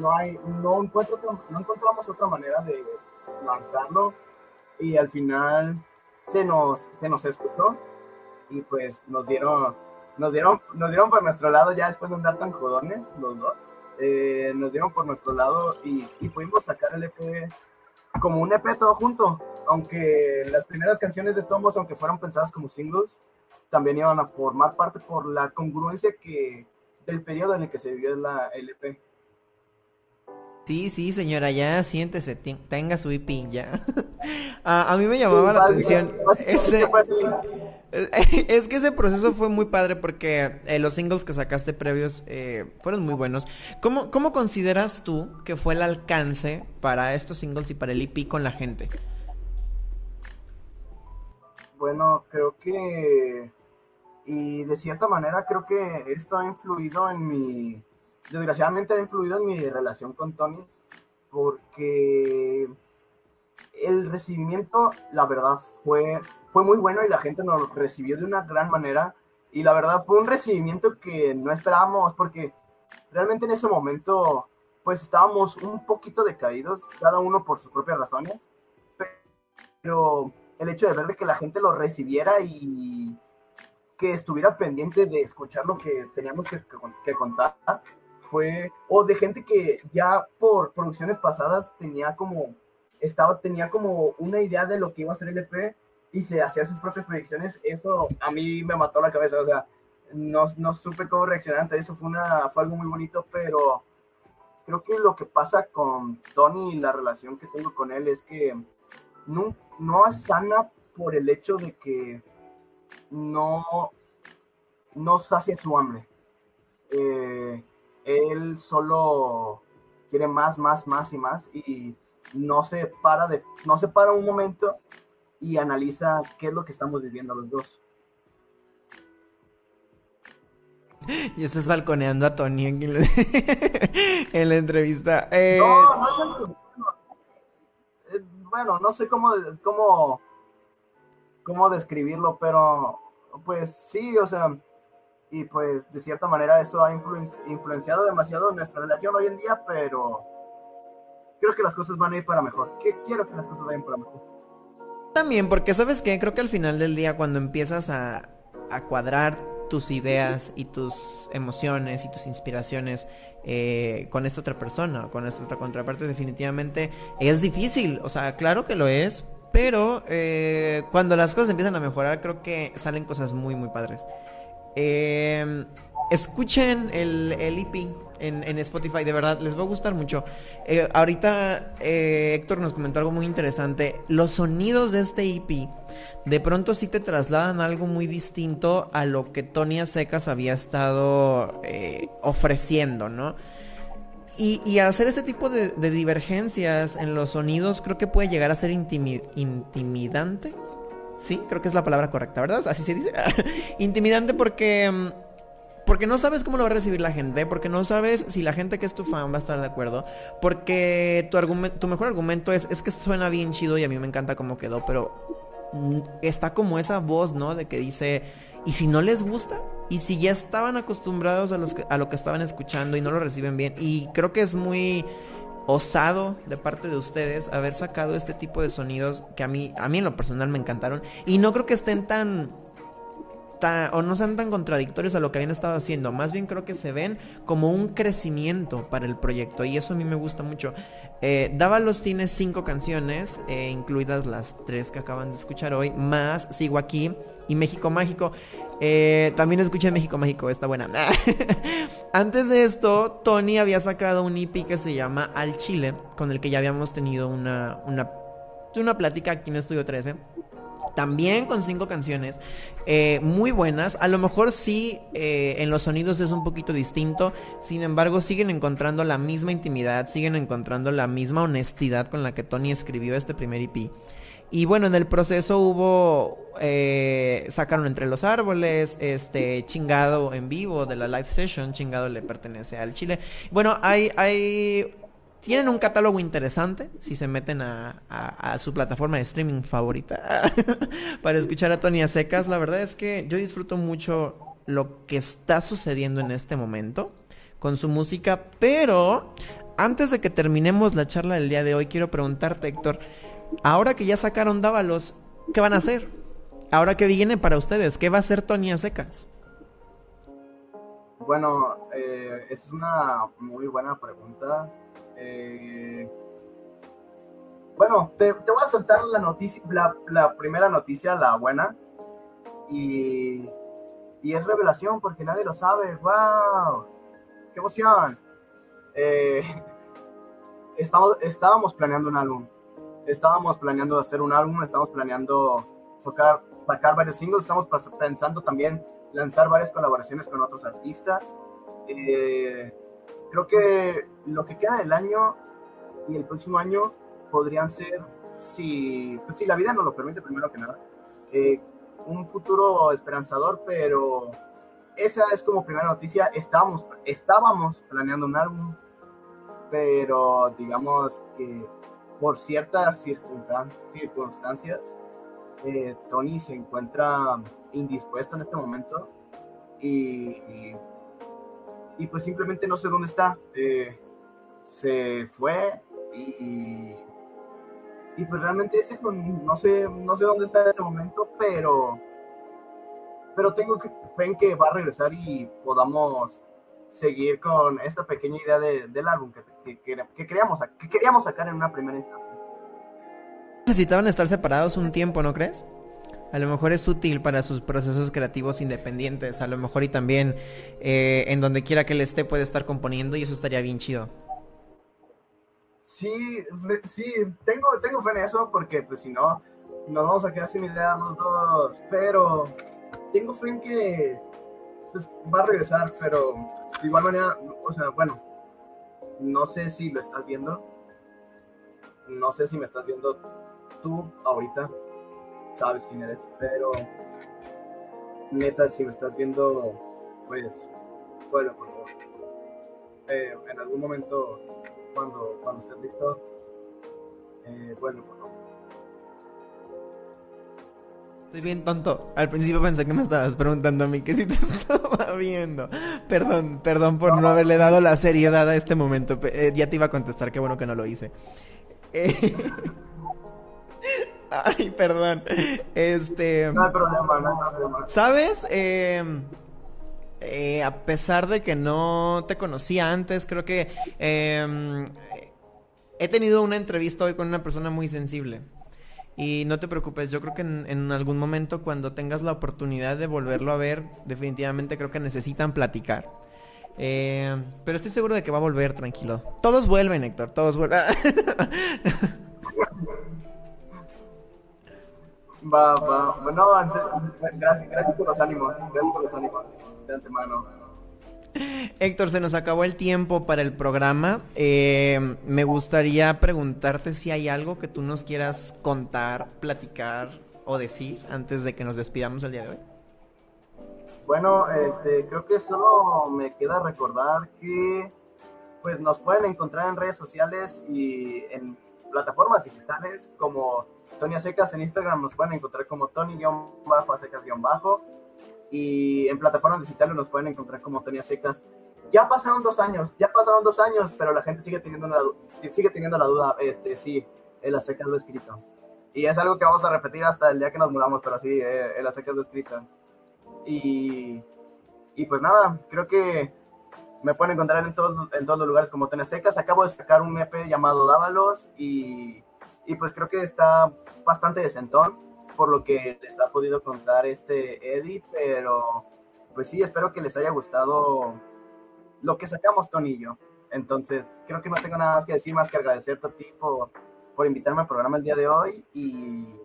No, hay, no, encuentro, no encontramos otra manera de lanzarlo y al final se nos, se nos escuchó y pues nos dieron, nos dieron, nos dieron por nuestro lado ya después de andar tan jodones los dos, eh, nos dieron por nuestro lado y, y pudimos sacar el EP como un EP todo junto, aunque las primeras canciones de Tomos, aunque fueron pensadas como singles, también iban a formar parte por la congruencia que del periodo en el que se vivió la LP. Sí, sí, señora, ya siéntese, tenga su IP, ya. a, mí me llamaba la atención. es que ese proceso fue muy padre porque eh, los singles que sacaste previos eh, fueron muy buenos. ¿Cómo, ¿Cómo consideras tú que fue el alcance para estos singles y para el IP con la gente? Bueno, creo que y de cierta manera creo que esto ha influido en mi, desgraciadamente ha influido en mi relación con Tony, porque el recibimiento, la verdad, fue, fue muy bueno y la gente nos recibió de una gran manera. Y la verdad fue un recibimiento que no esperábamos, porque realmente en ese momento, pues estábamos un poquito decaídos, cada uno por sus propias razones. Pero el hecho de ver de que la gente lo recibiera y que estuviera pendiente de escuchar lo que teníamos que, contar fue, o de gente que ya por producciones pasadas tenía como, estaba, tenía como una idea de lo que iba a ser el EP y se hacía sus propias proyecciones, eso a mí me mató la cabeza, o sea, no, no supe cómo reaccionar ante eso, fue, una, fue algo muy bonito, pero creo que lo que pasa con Tony y la relación que tengo con él es que no, no es sana por el hecho de que no, no sacia su hambre. Eh, él solo quiere más, más, más y más y no se para de, no se para un momento y analiza qué es lo que estamos viviendo los dos. Y estás balconeando a Tony en, la, en la entrevista. Eh, No, no, no, eh, bueno, no sé cómo, cómo, cómo describirlo, pero pues sí, o sea, y pues de cierta manera eso ha influen- influenciado demasiado nuestra relación hoy en día, pero creo que las cosas van a ir para mejor. Que quiero que las cosas vayan para mejor. También, porque sabes que creo que al final del día, cuando empiezas a, a cuadrar tus ideas y tus emociones y tus inspiraciones eh, con esta otra persona, con esta otra contraparte, definitivamente es difícil. O sea, claro que lo es, pero eh, cuando las cosas empiezan a mejorar, creo que salen cosas muy, muy padres. Eh, escuchen el, el EP en, en Spotify, de verdad, les va a gustar mucho. Eh, ahorita eh, Héctor nos comentó algo muy interesante. Los sonidos de este EP de pronto sí te trasladan algo muy distinto a lo que Tony Secas había estado ofreciendo, ¿no? Y, y hacer este tipo de, divergencias en los sonidos creo que puede llegar a ser intimi- intimidante. Sí, creo que es la palabra correcta, ¿verdad? Así se dice. Intimidante porque... mm, Porque no sabes cómo lo va a recibir la gente, porque no sabes si la gente que es tu fan va a estar de acuerdo, porque tu, argumen- tu mejor argumento es, es que suena bien chido y a mí me encanta cómo quedó, pero mm, está como esa voz, ¿no? De que dice, ¿y si no les gusta? ¿Y si ya estaban acostumbrados a, los que- a lo que estaban escuchando y no lo reciben bien? Y creo que es muy osado de parte de ustedes haber sacado este tipo de sonidos que a mí, a mí en lo personal me encantaron. Y no creo que estén tan, o no sean tan contradictorios a lo que habían estado haciendo. Más bien creo que se ven como un crecimiento para el proyecto. Y eso a mí me gusta mucho. Eh, Dávalos tiene cinco canciones, eh, incluidas las tres que acaban de escuchar hoy, más Sigo aquí y México Mágico. Eh, también escuché México Mágico, está buena. Antes de esto, Tony había sacado un EP que se llama Al Chile, con el que ya habíamos tenido una, una, una plática aquí en Estudio 13. También con cinco canciones eh, muy buenas. A lo mejor sí eh, en los sonidos es un poquito distinto. Sin embargo, siguen encontrando la misma intimidad, siguen encontrando la misma honestidad con la que Tony escribió este primer EP. Y bueno, en el proceso hubo. eh, sacaron entre los árboles. Este. Chingado en vivo de la live session. Chingado le pertenece al Chile. Bueno, hay. hay tienen un catálogo interesante si se meten a, a- a su plataforma de streaming favorita para escuchar a Tony secas. La verdad es que yo disfruto mucho lo que está sucediendo en este momento con su música, pero antes de que terminemos la charla del día de hoy, quiero preguntarte, Héctor, ahora que ya sacaron Dávalos, ¿qué van a hacer? Ahora que viene para ustedes, ¿qué va a hacer Tony secas? Bueno, eh, es una muy buena pregunta. Eh, bueno, te, voy a soltar la noticia, la, primera noticia, la buena. Y, y es revelación porque nadie lo sabe. ¡Wow! ¡Qué emoción! Eh, estábamos planeando un álbum. Estábamos planeando hacer un álbum, estamos planeando sacar, sacar varios singles, estamos pensando también lanzar varias colaboraciones con otros artistas. Eh, creo que lo que queda del año y el próximo año podrían ser, si, pues, si la vida nos lo permite, primero que nada, eh, un futuro esperanzador, pero esa es como primera noticia. Estábamos, estábamos planeando un álbum, pero digamos que por ciertas circunstan- circunstancias, eh, Tony se encuentra indispuesto en este momento y, y, y pues simplemente no sé dónde está. Eh, se fue y, y pues realmente es eso, no sé, no sé dónde está en este momento, pero, pero tengo que, fe en que va a regresar y podamos seguir con esta pequeña idea de- del álbum que, que, que, que queríamos, que queríamos sacar en una primera instancia. Necesitaban estar separados un tiempo, ¿no crees? A lo mejor es útil para sus procesos creativos independientes, a lo mejor y también eh, en donde quiera que él esté puede estar componiendo y eso estaría bien chido. Sí, sí, tengo, tengo fe en eso porque pues si no, nos vamos a quedar sin idea los dos, pero tengo fe en que pues, va a regresar, pero de igual manera, o sea, bueno, no sé si lo estás viendo, no sé si me estás viendo tú ahorita, sabes quién eres, pero neta, si me estás viendo, pues, bueno, por favor. Eh, en algún momento, cuando, cuando estés listo, eh, bueno, por favor. Estoy bien tonto. Al principio pensé que me estabas preguntando a mí que si te estaba viendo. Perdón, perdón por no haberle dado la seriedad a este momento. Eh, ya te iba a contestar, qué bueno que no lo hice. Eh, Ay, perdón. Este. No hay problema, no hay problema. ¿Sabes? Eh, eh, a pesar de que no te conocía antes, creo que eh, he tenido una entrevista hoy con una persona muy sensible. Y no te preocupes, yo creo que en, algún momento cuando tengas la oportunidad de volverlo a ver, definitivamente creo que necesitan platicar. Eh, pero estoy seguro de que va a volver, tranquilo. Todos vuelven, Héctor, todos vuelven. Va, va, bueno, gracias, gracias por los ánimos, gracias por los ánimos, de antemano. Héctor, se nos acabó el tiempo para el programa. Eh, me gustaría preguntarte si hay algo que tú nos quieras contar, platicar o decir antes de que nos despidamos el día de hoy. Bueno, este, creo que solo me queda recordar que pues nos pueden encontrar en redes sociales y en plataformas digitales como Tony Secas en Instagram nos pueden encontrar como Tony-Secas-Bajo y en plataformas digitales nos pueden encontrar como Tony Secas. Ya pasaron dos años, ya pasaron dos años, pero la gente sigue teniendo du- sigue teniendo la duda, este, sí, el Secas lo he escrito. Y es algo que vamos a repetir hasta el día que nos muramos, pero sí, eh, el Secas lo he escrito. Y, y pues nada, creo que me pueden encontrar en todos, en todos los lugares como Tony Secas. Acabo de sacar un EP llamado Dávalos y, y pues creo que está bastante decentón por lo que les ha podido contar este Eddie, pero pues sí, espero que les haya gustado lo que sacamos Tony y yo. Entonces, creo que no tengo nada más que decir más que agradecerte a ti por, por invitarme al programa el día de hoy y,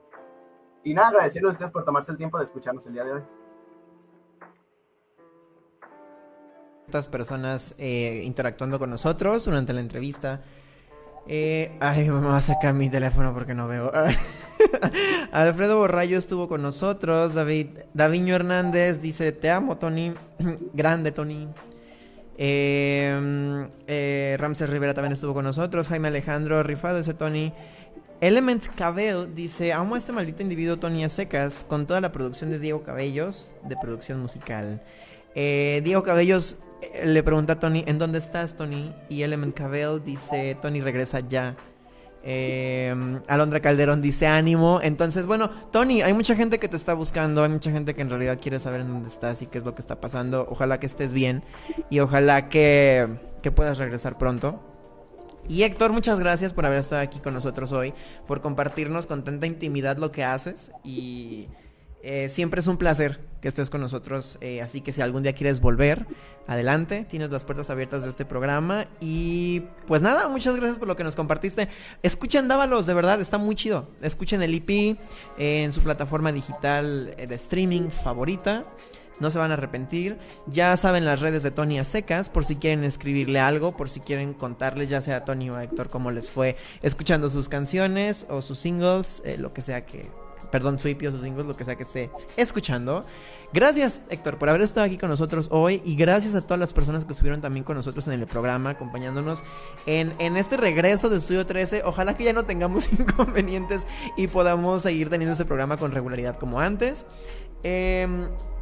y nada, agradecerles a ustedes por tomarse el tiempo de escucharnos el día de hoy. Estas personas eh, interactuando con nosotros durante la entrevista. Eh, ay, a sacar mi teléfono porque no veo. Alfredo Borrayo estuvo con nosotros. David, Daviño Hernández dice: Te amo, Tony. Grande, Tony. Eh, eh, Ramses Rivera también estuvo con nosotros. Jaime Alejandro, rifado ese Tony. Element Cabell dice: Amo a este maldito individuo Tony a con toda la producción de Diego Cabellos de producción musical. Eh, Diego Cabellos le pregunta a Tony: ¿En dónde estás, Tony? Y Element Cabell dice: Tony regresa ya. Eh, Alondra Calderón dice ánimo. Entonces, bueno, Tony, hay mucha gente que te está buscando, hay mucha gente que en realidad quiere saber en dónde estás y qué es lo que está pasando. Ojalá que estés bien y ojalá que, que puedas regresar pronto. Y Héctor, muchas gracias por haber estado aquí con nosotros hoy, por compartirnos con tanta intimidad lo que haces y eh, siempre es un placer que estés con nosotros, eh, así que si algún día quieres volver, adelante, tienes las puertas abiertas de este programa y pues nada, muchas gracias por lo que nos compartiste. Escuchen Dávalos, de verdad, está muy chido. Escuchen el EP eh, en su plataforma digital eh, de streaming favorita. No se van a arrepentir. Ya saben las redes de Tony a secas por si quieren escribirle algo, por si quieren contarles ya sea a Tony o a Héctor cómo les fue escuchando sus canciones o sus singles, lo que sea que, perdón, su EP o singles, lo que sea que esté escuchando. Gracias, Héctor, por haber estado aquí con nosotros hoy y gracias a todas las personas que estuvieron también con nosotros en el programa, acompañándonos en, en este regreso de Estudio 13. Ojalá que ya no tengamos inconvenientes y podamos seguir teniendo este programa con regularidad como antes. Eh,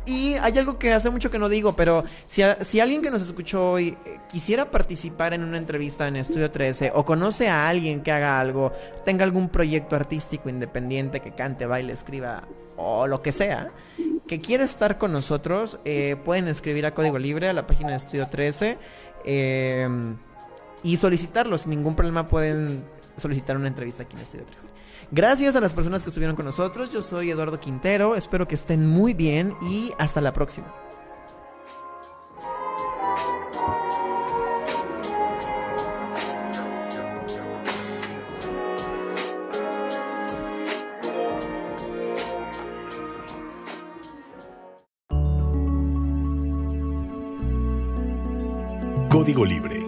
y hay algo que hace mucho que no digo, pero si, si alguien que nos escuchó hoy eh, quisiera participar en una entrevista en Estudio 13 o conoce a alguien que haga algo, tenga algún proyecto artístico independiente que cante, baile, escriba o lo que sea, que quiera estar con nosotros, eh, pueden escribir a Código Libre a la página de Estudio 13 eh, y solicitarlo. Sin ningún problema pueden solicitar una entrevista aquí en Estudio 13. Gracias a las personas que estuvieron con nosotros. Yo soy Eduardo Quintero. Espero que estén muy bien y hasta la próxima. Código Libre